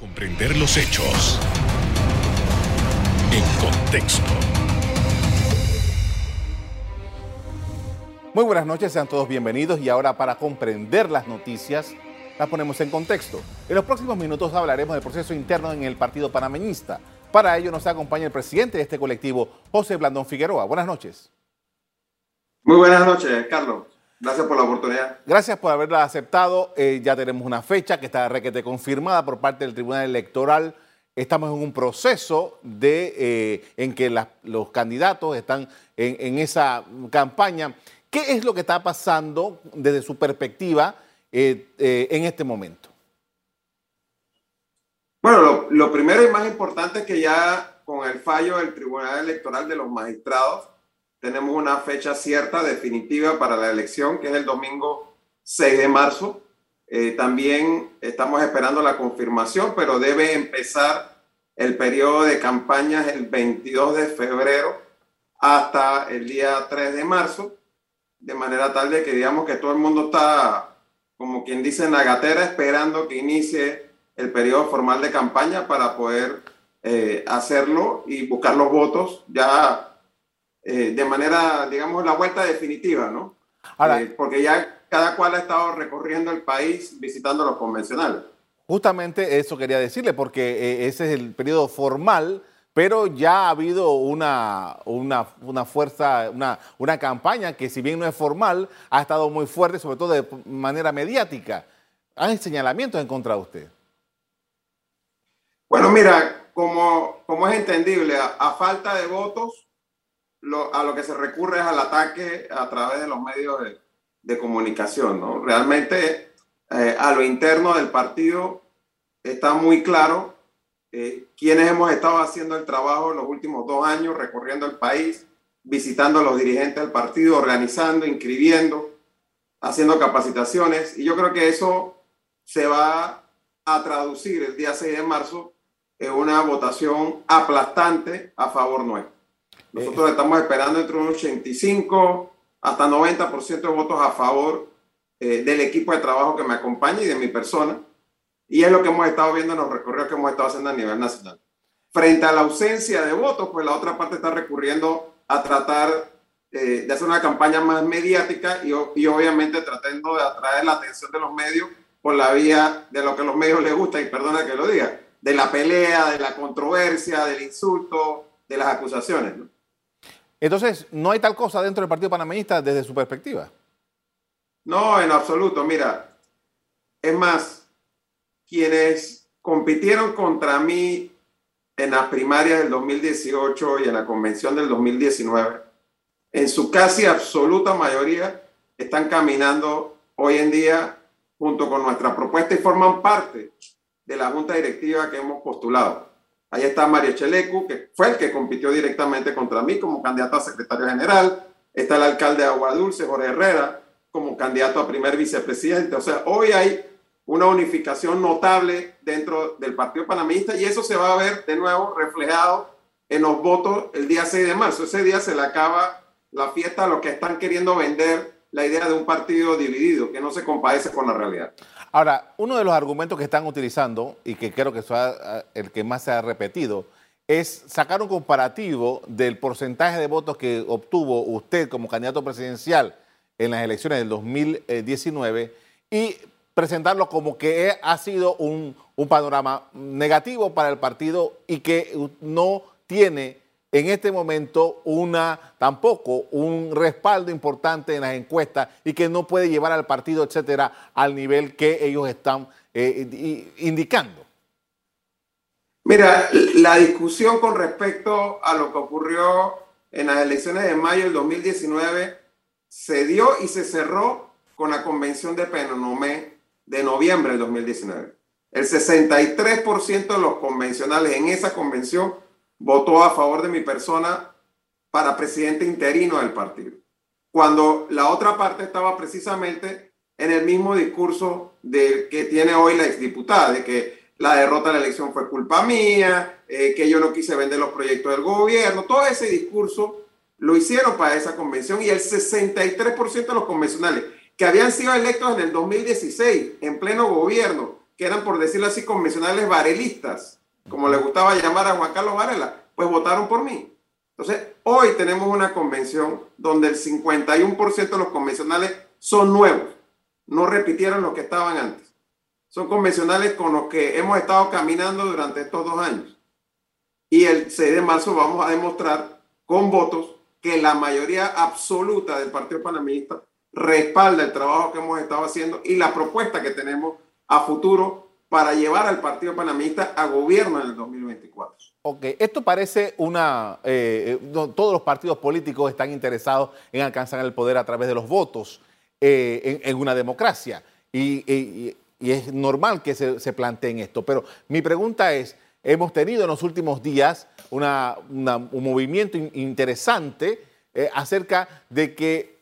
Comprender los hechos en contexto. Muy buenas noches, sean todos bienvenidos y ahora para comprender las noticias las ponemos en contexto. En los próximos minutos hablaremos del proceso interno en el Partido Panameñista. Para ello nos acompaña el presidente de este colectivo, José Blandón Figueroa. Buenas noches. Muy buenas noches, Carlos. Gracias por la oportunidad. Gracias por haberla aceptado. Eh, ya tenemos una fecha que está requete confirmada por parte del Tribunal Electoral. Estamos en un proceso de, eh, en que los candidatos están en, esa campaña. ¿Qué es lo que está pasando desde su perspectiva eh, en este momento? Bueno, lo, lo primero y más importante es que ya con el fallo del Tribunal Electoral de los Magistrados, tenemos una fecha cierta, definitiva para la elección, que es el domingo 6 de marzo. Eh, también estamos esperando la confirmación, pero debe empezar el periodo de campañas el 22 de febrero hasta el día 3 de marzo, de manera tal de que digamos que todo el mundo está, como quien dice, en la gatera, esperando que inicie el periodo formal de campaña para poder eh, hacerlo y buscar los votos ya eh, de manera, digamos, la vuelta definitiva, ¿no? Ahora, eh, porque ya cada cual ha estado recorriendo el país visitando los convencionales. Justamente eso quería decirle, porque eh, ese es el periodo formal, pero ya ha habido una, una, una fuerza, una, una campaña que si bien no es formal, ha estado muy fuerte, sobre todo de manera mediática. ¿Hay señalamientos en contra de usted? Bueno, mira, como, como es entendible, a falta de votos, a lo que se recurre es al ataque a través de los medios de, comunicación. ¿no? Realmente eh, a lo interno del partido está muy claro eh, quiénes hemos estado haciendo el trabajo en los últimos dos años, recorriendo el país, visitando a los dirigentes del partido, organizando, inscribiendo, haciendo capacitaciones. Y yo creo que eso se va a traducir el día 6 de marzo en una votación aplastante a favor nuestro. Nosotros estamos esperando entre un 85 hasta 90% de votos a favor eh, del equipo de trabajo que me acompaña y de mi persona. Y es lo que hemos estado viendo en los recorridos que hemos estado haciendo a nivel nacional. Frente a la ausencia de votos, pues la otra parte está recurriendo a tratar eh, de hacer una campaña más mediática y, y, obviamente tratando de atraer la atención de los medios por la vía de lo que a los medios les gusta, y perdona que lo diga, de la pelea, de la controversia, del insulto, de las acusaciones. ¿no? Entonces, ¿no hay tal cosa dentro del Partido Panameñista desde su perspectiva? No, en absoluto. Mira, es más, quienes compitieron contra mí en las primarias del 2018 y en la convención del 2019, en su casi absoluta mayoría están caminando hoy en día junto con nuestra propuesta y forman parte de la junta directiva que hemos postulado. Ahí está Mario Chelecu, que fue el que compitió directamente contra mí como candidato a secretario general. Está el alcalde de Aguadulce, Jorge Herrera, como candidato a primer vicepresidente. O sea, hoy hay una unificación notable dentro del Partido Panameñista y eso se va a ver de nuevo reflejado en los votos el día 6 de marzo. Ese día se le acaba la fiesta a los que están queriendo vender la idea de un partido dividido, que no se compadece con la realidad. Ahora, uno de los argumentos que están utilizando, y que creo que es el que más se ha repetido, es sacar un comparativo del porcentaje de votos que obtuvo usted como candidato presidencial en las elecciones del 2019 y presentarlo como que ha sido un, un panorama negativo para el partido y que no tiene en este momento una tampoco un respaldo importante en las encuestas y que no puede llevar al partido, etcétera, al nivel que ellos están eh, indicando. Mira, la discusión con respecto a lo que ocurrió en las elecciones de mayo del 2019 se dio y se cerró con la convención de Penonomé de noviembre del 2019. El 63% de los convencionales en esa convención votó a favor de mi persona para presidente interino del partido. Cuando la otra parte estaba precisamente en el mismo discurso de, que tiene hoy la exdiputada, de que la derrota de la elección fue culpa mía, eh, que yo no quise vender los proyectos del gobierno, todo ese discurso lo hicieron para esa convención y el 63% de los convencionales que habían sido electos en el 2016 en pleno gobierno, que eran, por decirlo así, convencionales varelistas, como le gustaba llamar a Juan Carlos Varela, pues votaron por mí. Entonces, hoy tenemos una convención donde el 51% de los convencionales son nuevos, no repitieron lo que estaban antes. Son convencionales con los que hemos estado caminando durante estos dos años. Y el 6 de marzo vamos a demostrar con votos que la mayoría absoluta del Partido Panameñista respalda el trabajo que hemos estado haciendo y la propuesta que tenemos a futuro para llevar al Partido Panameñista a gobierno en el 2024. Ok, esto parece una... Eh, todos los partidos políticos están interesados en alcanzar el poder a través de los votos eh, en, una democracia y, es normal que se, planteen esto, pero mi pregunta es, hemos tenido en los últimos días un movimiento interesante eh, acerca de que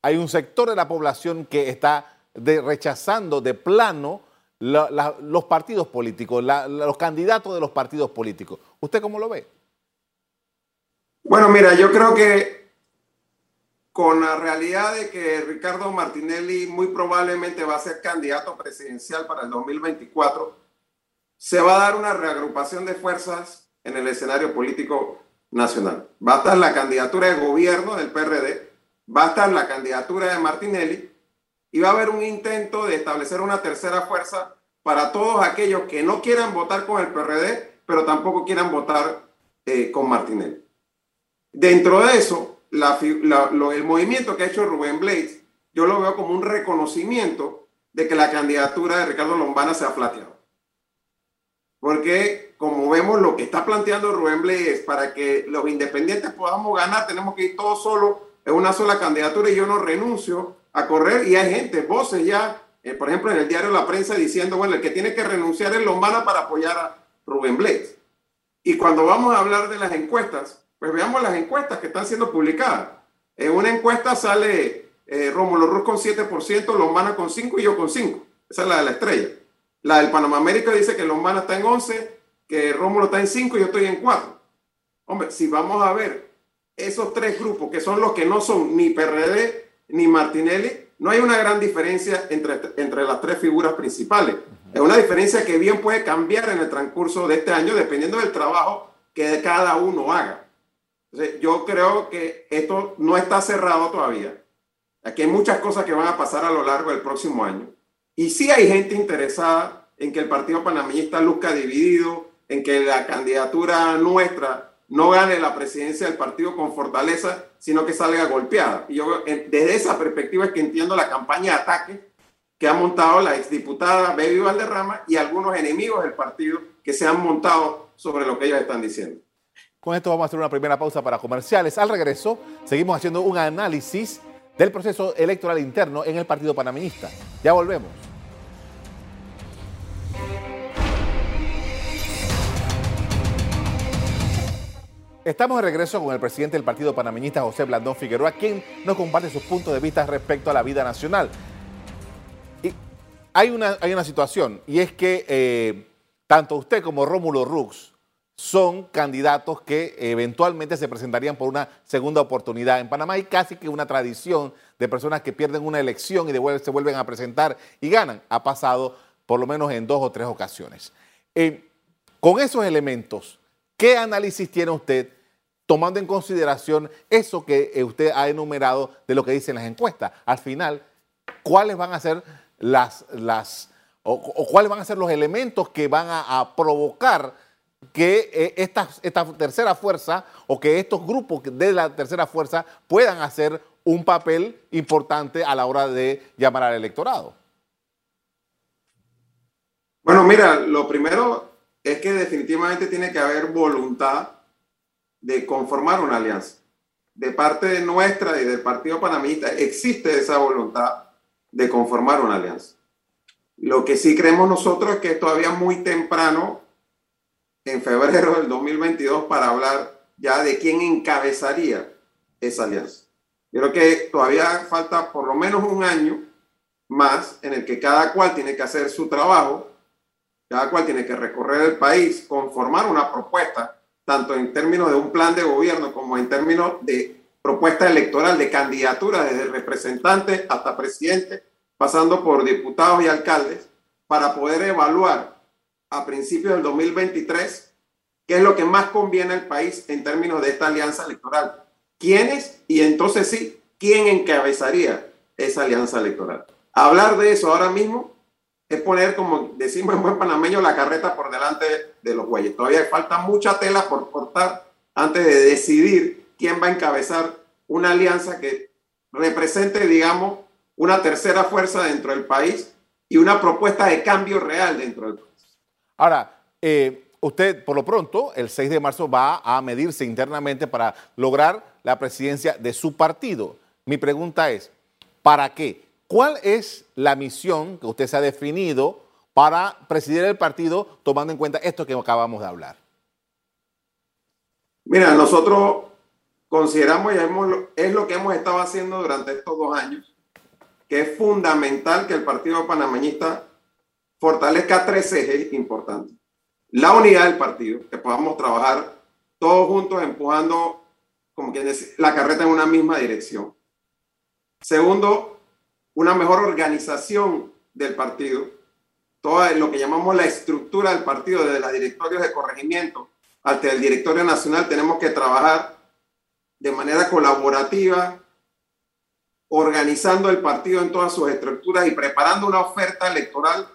hay un sector de la población que está rechazando de plano los partidos políticos, los candidatos de los partidos políticos. ¿Usted cómo lo ve? Bueno, mira, yo creo que con la realidad de que Ricardo Martinelli muy probablemente va a ser candidato presidencial para el 2024, se va a dar una reagrupación de fuerzas en el escenario político nacional. Va a estar la candidatura de gobierno del PRD, va a estar la candidatura de Martinelli y va a haber un intento de establecer una tercera fuerza para todos aquellos que no quieran votar con el PRD, pero tampoco quieran votar eh, con Martinelli. Dentro de eso, el movimiento que ha hecho Rubén Blades, yo lo veo como un reconocimiento de que la candidatura de Ricardo Lombana se ha flateado. Porque como vemos lo que está planteando Rubén Blades, para que los independientes podamos ganar, tenemos que ir todos solos en una sola candidatura y yo no renuncio a correr y hay gente, voces ya, eh, por ejemplo, en el diario La Prensa diciendo, bueno, el que tiene que renunciar es Lombana para apoyar a Rubén Blades. Y cuando vamos a hablar de las encuestas, pues veamos las encuestas que están siendo publicadas. En una encuesta sale eh, Rómulo Ruz con 7%, Lombana con 5 y yo con 5. Esa es la de la estrella. La del Panamá América dice que Lombana está en 11, que Rómulo está en 5 y yo estoy en 4. Hombre, si vamos a ver esos tres grupos que son los que no son ni PRD ni Martinelli, no hay una gran diferencia entre, entre las tres figuras principales. Es una diferencia que bien puede cambiar en el transcurso de este año dependiendo del trabajo que cada uno haga. yo creo que esto no está cerrado todavía. Aquí hay muchas cosas que van a pasar a lo largo del próximo año. Y sí hay gente interesada en que el Partido Panameñista luzca dividido, en que la candidatura nuestra no gane la presidencia del partido con fortaleza, sino que salga golpeada. Y yo desde esa perspectiva es que entiendo la campaña de ataque que ha montado la exdiputada Baby Valderrama y algunos enemigos del partido que se han montado sobre lo que ellos están diciendo. Con esto vamos a hacer una primera pausa para comerciales. Al regreso, seguimos haciendo un análisis del proceso electoral interno en el Partido Panameñista. Ya volvemos. Estamos de regreso con el presidente del Partido Panameñista, José Blandón Figueroa, quien nos comparte sus puntos de vista respecto a la vida nacional. Hay, una, hay una situación, y es que eh, tanto usted como Rómulo Rux son candidatos que eventualmente se presentarían por una segunda oportunidad. En Panamá hay casi que una tradición de personas que pierden una elección y de se vuelven a presentar y ganan. Ha pasado por lo menos en dos o tres ocasiones. Eh, con esos elementos, ¿qué análisis tiene usted tomando en consideración eso que eh, usted ha enumerado de lo que dicen las encuestas. Al final, ¿cuáles van a ser las, las o, cuáles van a ser los elementos que van a, provocar que eh, esta, esta, tercera fuerza o que estos grupos de la tercera fuerza puedan hacer un papel importante a la hora de llamar al electorado? Bueno, mira, lo primero es que definitivamente tiene que haber voluntad de conformar una alianza. De parte nuestra y del Partido Panamista existe esa voluntad de conformar una alianza. Lo que sí creemos nosotros es que es todavía muy temprano, en febrero del 2022, para hablar ya de quién encabezaría esa alianza. Yo creo que todavía falta por lo menos un año más en el que cada cual tiene que hacer su trabajo, cada cual tiene que recorrer el país, conformar una propuesta tanto en términos de un plan de gobierno como en términos de propuesta electoral, de candidatura desde representante hasta presidente, pasando por diputados y alcaldes, para poder evaluar a principios del 2023 qué es lo que más conviene al país en términos de esta alianza electoral. ¿Quiénes? Y entonces sí, ¿quién encabezaría esa alianza electoral? Hablar de eso ahora mismo es poner, como decimos en buen panameño, la carreta por delante de los bueyes. Todavía falta mucha tela por cortar antes de decidir quién va a encabezar una alianza que represente, digamos, una tercera fuerza dentro del país y una propuesta de cambio real dentro del país. Ahora, eh, usted por lo pronto, el 6 de marzo, va a medirse internamente para lograr la presidencia de su partido. Mi pregunta es, ¿para qué? ¿Cuál es la misión que usted se ha definido para presidir el partido tomando en cuenta esto que acabamos de hablar? Mira, nosotros consideramos y es lo que hemos estado haciendo durante estos dos años, que es fundamental que el Partido Panameñista fortalezca tres ejes importantes. La unidad del partido, que podamos trabajar todos juntos empujando, como quien dice, la carreta en una misma dirección. Segundo, una mejor organización del partido, todo lo que llamamos la estructura del partido, desde los directorios de corregimiento hasta el directorio nacional, tenemos que trabajar de manera colaborativa, organizando el partido en todas sus estructuras y preparando una oferta electoral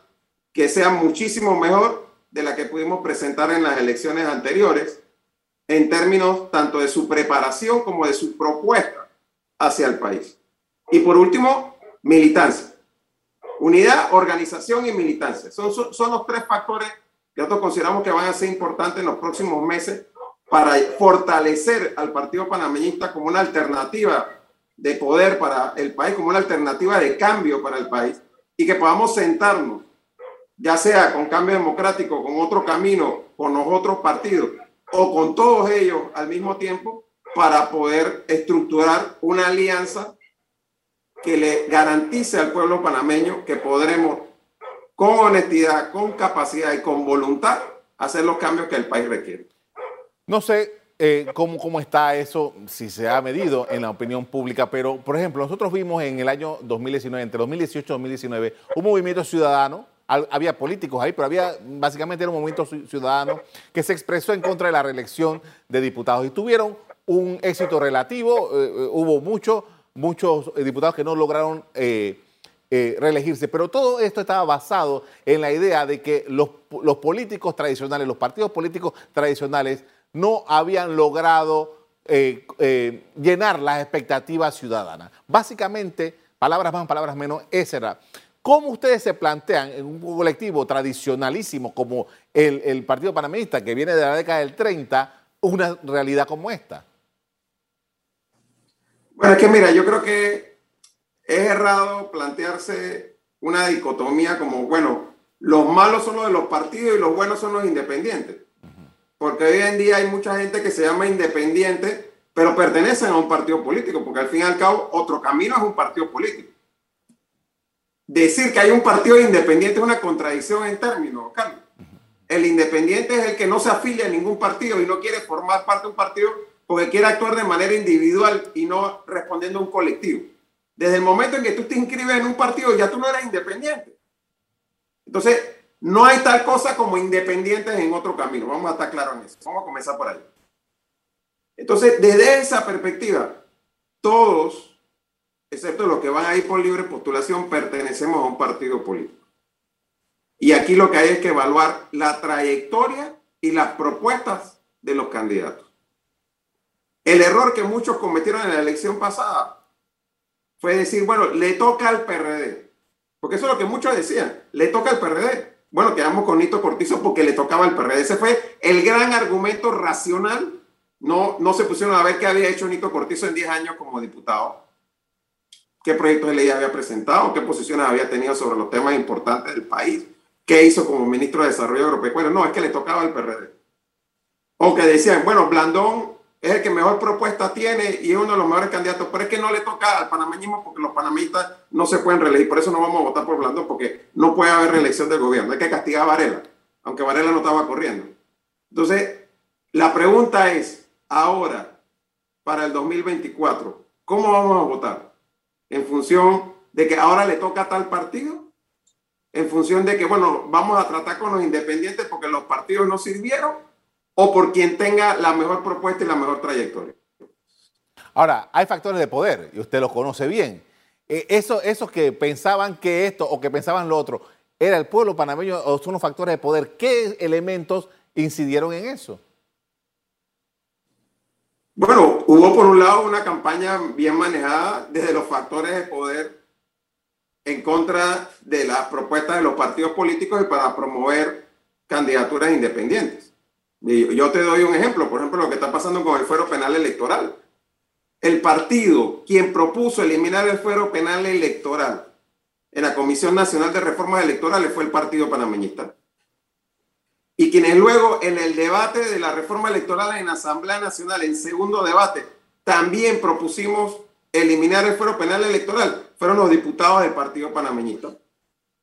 que sea muchísimo mejor de la que pudimos presentar en las elecciones anteriores, en términos tanto de su preparación como de su propuesta hacia el país. Y por último, militancia. Unidad, organización y militancia. Son, son, los tres factores que nosotros consideramos que van a ser importantes en los próximos meses para fortalecer al Partido Panameñista como una alternativa de poder para el país, como una alternativa de cambio para el país y que podamos sentarnos, ya sea con cambio democrático, con otro camino, con los otros partidos o con todos ellos al mismo tiempo para poder estructurar una alianza que le garantice al pueblo panameño que podremos, con honestidad, con capacidad y con voluntad, hacer los cambios que el país requiere. No sé eh, cómo, cómo está eso, si se ha medido en la opinión pública, pero, por ejemplo, nosotros vimos en el año 2019, entre 2018 y 2019, un movimiento ciudadano había políticos ahí, pero había básicamente era un movimiento ciudadano que se expresó en contra de la reelección de diputados y tuvieron un éxito relativo, eh, eh, hubo mucho, muchos eh, diputados que no lograron eh, eh, reelegirse, pero todo esto estaba basado en la idea de que los, políticos tradicionales, los partidos políticos tradicionales, no habían logrado llenar las expectativas ciudadanas. Básicamente, palabras más, palabras menos, esa era. ¿Cómo ustedes se plantean en un colectivo tradicionalísimo como el, el Partido Panameñista, que viene de la década del 30, una realidad como esta? Bueno, es que mira, yo creo que es errado plantearse una dicotomía como, bueno, los malos son los de los partidos y los buenos son los independientes. Porque hoy en día hay mucha gente que se llama independiente, pero pertenecen a un partido político, porque al fin y al cabo otro camino es un partido político. Decir que hay un partido independiente es una contradicción en términos, Carlos. El independiente es el que no se afilia a ningún partido y no quiere formar parte de un partido porque quiere actuar de manera individual y no respondiendo a un colectivo. Desde el momento en que tú te inscribes en un partido, ya tú no eres independiente. Entonces, no hay tal cosa como independientes en otro camino. Vamos a estar claros en eso. Vamos a comenzar por ahí. Entonces, desde esa perspectiva, todos, excepto los que van a ir por libre postulación, pertenecemos a un partido político. Y aquí lo que hay es que evaluar la trayectoria y las propuestas de los candidatos. El error que muchos cometieron en la elección pasada fue decir, bueno, le toca al PRD. Porque eso es lo que muchos decían, le toca al PRD. Bueno, quedamos con Nito Cortizo porque le tocaba al PRD. Ese fue el gran argumento racional. No, no se pusieron a ver qué había hecho Nito Cortizo en 10 años como diputado, qué proyectos de ley había presentado, qué posiciones había tenido sobre los temas importantes del país, qué hizo como ministro de Desarrollo Agropecuario. No, es que le tocaba al PRD. O que decían, bueno, Blandón es el que mejor propuesta tiene y es uno de los mejores candidatos, pero es que no le toca al panameñismo porque los panameñistas no se pueden reelegir, por eso no vamos a votar por Blandón, porque no puede haber reelección del gobierno, hay que castigar a Varela, aunque Varela no estaba corriendo. Entonces, la pregunta es, ahora, para el 2024, ¿cómo vamos a votar? ¿En función de que ahora le toca a tal partido? en función de que, bueno, vamos a tratar con los independientes porque los partidos no sirvieron o por quien tenga la mejor propuesta y la mejor trayectoria. Ahora, hay factores de poder y usted los conoce bien. Eh, eso, esos que pensaban que esto o que pensaban lo otro, ¿era el pueblo panameño o son los factores de poder? ¿Qué elementos incidieron en eso? Bueno, hubo por un lado una campaña bien manejada desde los factores de poder en contra de las propuestas de los partidos políticos y para promover candidaturas independientes. Yo te doy un ejemplo, por ejemplo, lo que está pasando con el fuero penal electoral. El partido quien propuso eliminar el fuero penal electoral en la Comisión Nacional de Reformas Electorales fue el Partido Panameñista. Y quienes luego en el debate de la reforma electoral en Asamblea Nacional, en segundo debate, también propusimos eliminar el fuero penal electoral fueron los diputados del Partido Panameñista.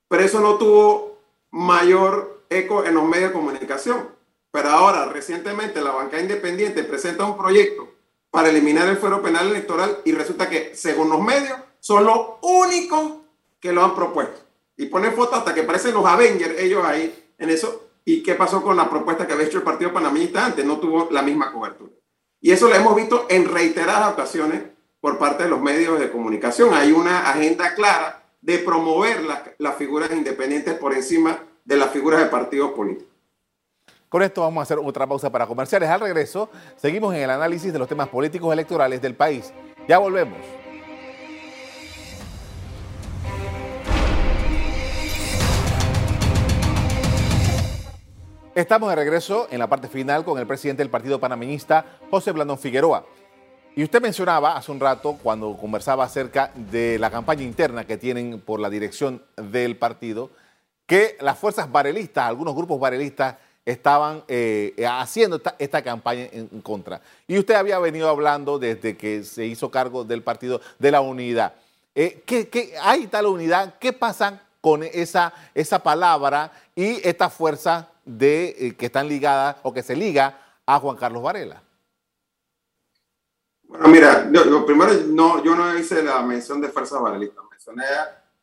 Pero eso no tuvo mayor eco en los medios de comunicación. Pero ahora, recientemente, la banca independiente presenta un proyecto para eliminar el fuero penal electoral y resulta que, según los medios, son los únicos que lo han propuesto. Y ponen fotos hasta que parecen los Avengers ellos ahí en eso. ¿Y qué pasó con la propuesta que había hecho el Partido Panameñista antes? No tuvo la misma cobertura. Y eso lo hemos visto en reiteradas ocasiones por parte de los medios de comunicación. Hay una agenda clara de promover las figuras independientes por encima de las figuras de partidos políticos. Con esto vamos a hacer otra pausa para comerciales. Al regreso, seguimos en el análisis de los temas políticos electorales del país. Ya volvemos. Estamos de regreso en la parte final con el presidente del Partido Panameñista, José Blandón Figueroa. Y usted mencionaba hace un rato, cuando conversaba acerca de la campaña interna que tienen por la dirección del partido, que las fuerzas barelistas, algunos grupos barelistas, estaban eh, haciendo esta, campaña en, contra. Y usted había venido hablando desde que se hizo cargo del partido de la unidad. Eh, ¿qué, hay tal unidad? ¿Qué pasa con esa, esa palabra y esta fuerza de, eh, que están ligadas o que se liga a Juan Carlos Varela? Bueno, mira, lo primero, no, yo no hice la mención de fuerzas barelistas. Mencioné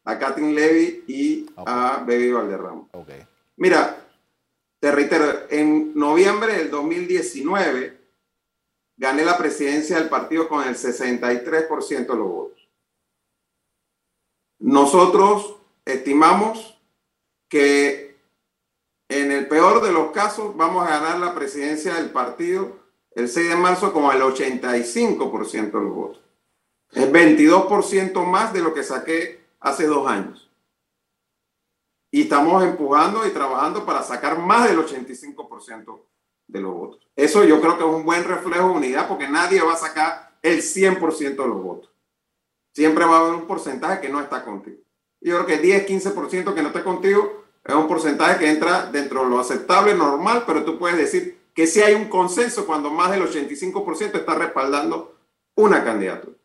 a, Kathleen Levy y a Baby Valderrama. Okay. Mira, te reitero, en noviembre del 2019 gané la presidencia del partido con el 63% de los votos. Nosotros estimamos que en el peor de los casos vamos a ganar la presidencia del partido el 6 de marzo con el 85% de los votos. Es 22% más de lo que saqué hace dos años. Y estamos empujando y trabajando para sacar más del 85% de los votos. Eso yo creo que es un buen reflejo de unidad porque nadie va a sacar el 100% de los votos. Siempre va a haber un porcentaje que no está contigo. Yo creo que 10, 15% que no está contigo es un porcentaje que entra dentro de lo aceptable, normal, pero tú puedes decir, que si hay un consenso cuando más del 85% está respaldando una candidatura.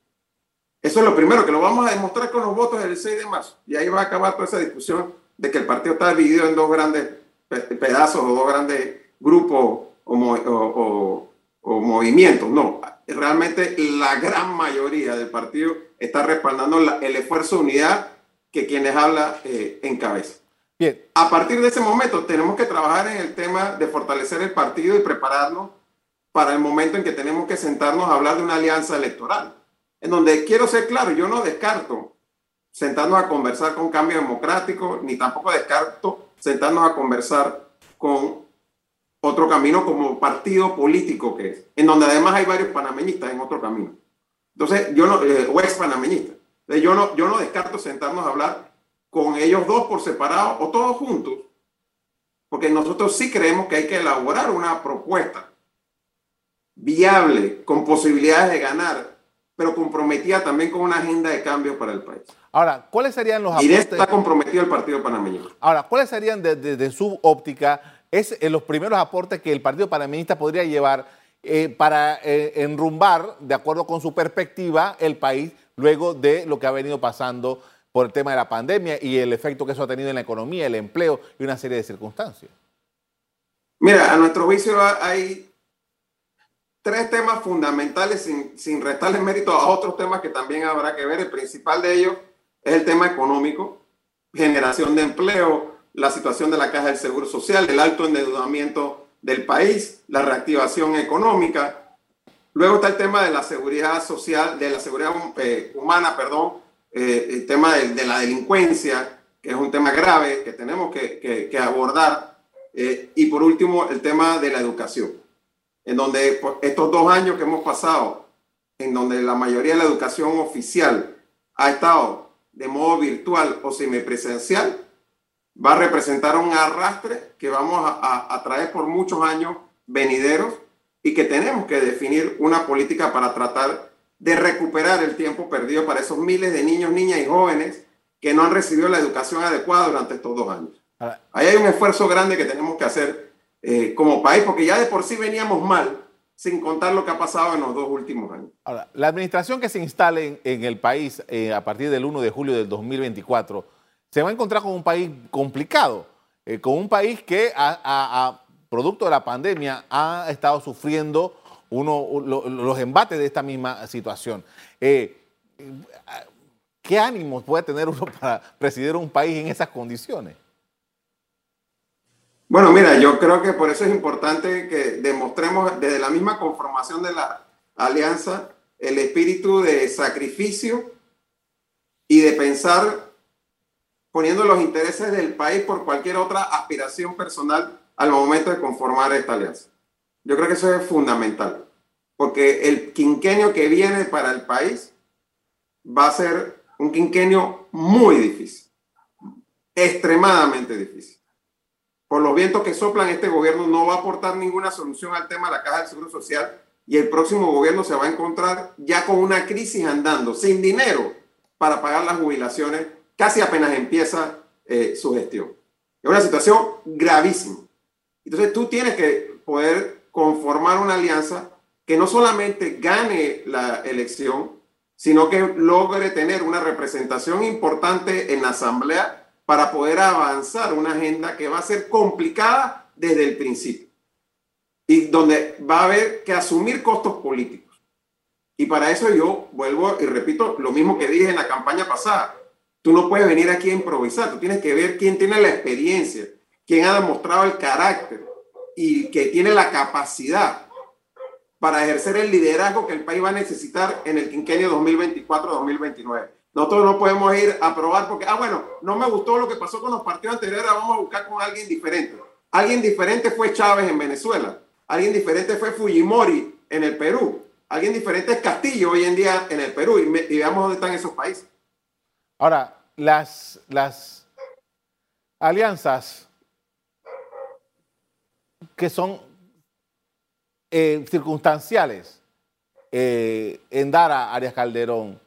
Eso es lo primero, que lo vamos a demostrar con los votos del 6 de marzo. Y ahí va a acabar toda esa discusión de que el partido está dividido en dos grandes pedazos o dos grandes grupos o, movimientos. No, realmente la gran mayoría del partido está respaldando el esfuerzo de unidad que quienes hablan eh, encabezan. A partir de ese momento tenemos que trabajar en el tema de fortalecer el partido y prepararnos para el momento en que tenemos que sentarnos a hablar de una alianza electoral. En donde quiero ser claro, yo no descarto sentarnos a conversar con Cambio Democrático, ni tampoco descarto sentarnos a conversar con otro camino como partido político que es, en donde además hay varios panameñistas en otro camino. Entonces, yo no, eh, o ex panameñistas. Yo no, yo no descarto sentarnos a hablar con ellos dos por separado o todos juntos, porque nosotros sí creemos que hay que elaborar una propuesta viable, con posibilidades de ganar, pero comprometida también con una agenda de cambio para el país. Ahora, ¿cuáles serían los aportes? Y está comprometido el Partido Panameño. Ahora, ¿cuáles serían desde su óptica es, eh, los primeros aportes que el Partido Panameñista podría llevar eh, para eh, enrumbar, de acuerdo con su perspectiva, el país luego de lo que ha venido pasando por el tema de la pandemia y el efecto que eso ha tenido en la economía, el empleo y una serie de circunstancias? Mira, a nuestro juicio hay tres temas fundamentales sin, sin restarle mérito a otros temas que también habrá que ver. El principal de ellos es el tema económico. generación de empleo, la situación de la caja del Seguro Social, el alto endeudamiento del país, la reactivación económica. Luego está el tema de la seguridad social, de la seguridad eh, humana, perdón, eh, el tema de, la delincuencia, que es un tema grave que tenemos que, abordar. Eh, y por último, el tema de la educación, en donde estos dos años que hemos pasado, en donde la mayoría de la educación oficial ha estado de modo virtual o semipresencial, va a representar un arrastre que vamos a, a, traer por muchos años venideros y que tenemos que definir una política para tratar de recuperar el tiempo perdido para esos miles de niños, niñas y jóvenes que no han recibido la educación adecuada durante estos dos años. Ahí hay un esfuerzo grande que tenemos que hacer eh, como país, porque ya de por sí veníamos mal, sin contar lo que ha pasado en los dos últimos años. Ahora, la administración que se instale en, el país eh, a partir del 1 de julio del 2024 se va a encontrar con un país complicado, eh, con un país que, a, producto de la pandemia, ha estado sufriendo uno, los embates de esta misma situación. ¿Qué ánimos puede tener uno para presidir un país en esas condiciones? Bueno, mira, yo creo que por eso es importante que demostremos desde la misma conformación de la alianza el espíritu de sacrificio y de pensar poniendo los intereses del país por cualquier otra aspiración personal al momento de conformar esta alianza. Yo creo que eso es fundamental, porque el quinquenio que viene para el país va a ser un quinquenio muy difícil, extremadamente difícil. Por los vientos que soplan, este gobierno no va a aportar ninguna solución al tema de la caja del Seguro Social y el próximo gobierno se va a encontrar ya con una crisis andando, sin dinero para pagar las jubilaciones, casi apenas empieza eh, su gestión. Es una situación gravísima. Entonces tú tienes que poder conformar una alianza que no solamente gane la elección, sino que logre tener una representación importante en la Asamblea para poder avanzar una agenda que va a ser complicada desde el principio y donde va a haber que asumir costos políticos. Y para eso yo vuelvo y repito lo mismo que dije en la campaña pasada. Tú no puedes venir aquí a improvisar, tú tienes que ver quién tiene la experiencia, quién ha demostrado el carácter, y que tiene la capacidad para ejercer el liderazgo que el país va a necesitar en el quinquenio 2024-2029. Nosotros no podemos ir a probar porque, ah, bueno, no me gustó lo que pasó con los partidos anteriores, vamos a buscar con alguien diferente. Alguien diferente fue Chávez en Venezuela, alguien diferente fue Fujimori en el Perú, alguien diferente es Castillo hoy en día en el Perú y, veamos dónde están esos países. Ahora, las, las alianzas que son eh, circunstanciales eh, en Dara, Arias Calderón,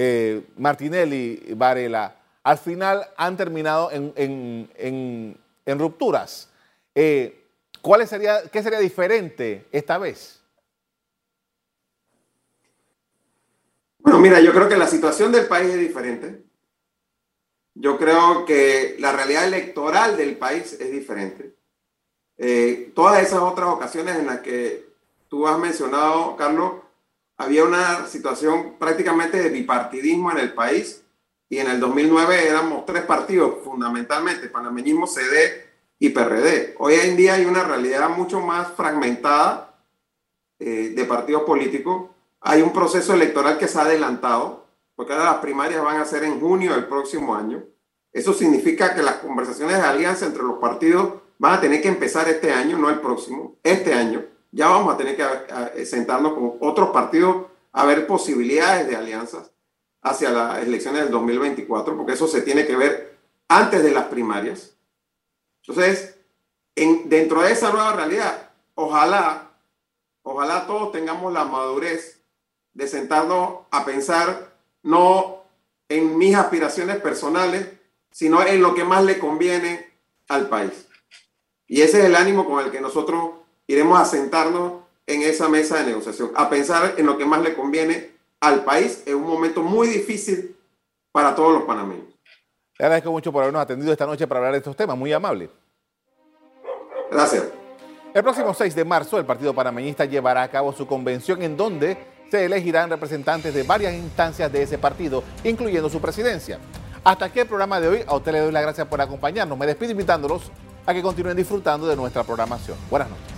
eh, Martinelli, Varela, al final han terminado en, rupturas. ¿cuál sería, ¿Qué sería diferente esta vez? Bueno, mira, yo creo que la situación del país es diferente. Yo creo que la realidad electoral del país es diferente. Eh, todas esas otras ocasiones en las que tú has mencionado, Carlos, había una situación prácticamente de bipartidismo en el país y en el 2009 éramos tres partidos fundamentalmente, panameñismo, CD y PRD. Hoy en día hay una realidad mucho más fragmentada eh, de partidos políticos. Hay un proceso electoral que se ha adelantado, porque las primarias van a ser en junio del próximo año. Eso significa que las conversaciones de alianza entre los partidos van a tener que empezar este año, no el próximo, este año. Ya vamos a tener que sentarnos con otros partidos a ver posibilidades de alianzas hacia las elecciones del 2024, porque eso se tiene que ver antes de las primarias. Entonces, en, dentro de esa nueva realidad, ojalá, ojalá todos tengamos la madurez de sentarnos a pensar no en mis aspiraciones personales, sino en lo que más le conviene al país. Y ese es el ánimo con el que nosotros iremos a sentarnos en esa mesa de negociación, a pensar en lo que más le conviene al país en un momento muy difícil para todos los panameños. Le agradezco mucho por habernos atendido esta noche para hablar de estos temas, muy amable. Gracias. El próximo 6 de marzo el Partido Panameñista llevará a cabo su convención en donde se elegirán representantes de varias instancias de ese partido, incluyendo su presidencia. Hasta aquí el programa de hoy. A usted le doy las gracias por acompañarnos. Me despido invitándolos a que continúen disfrutando de nuestra programación. Buenas noches.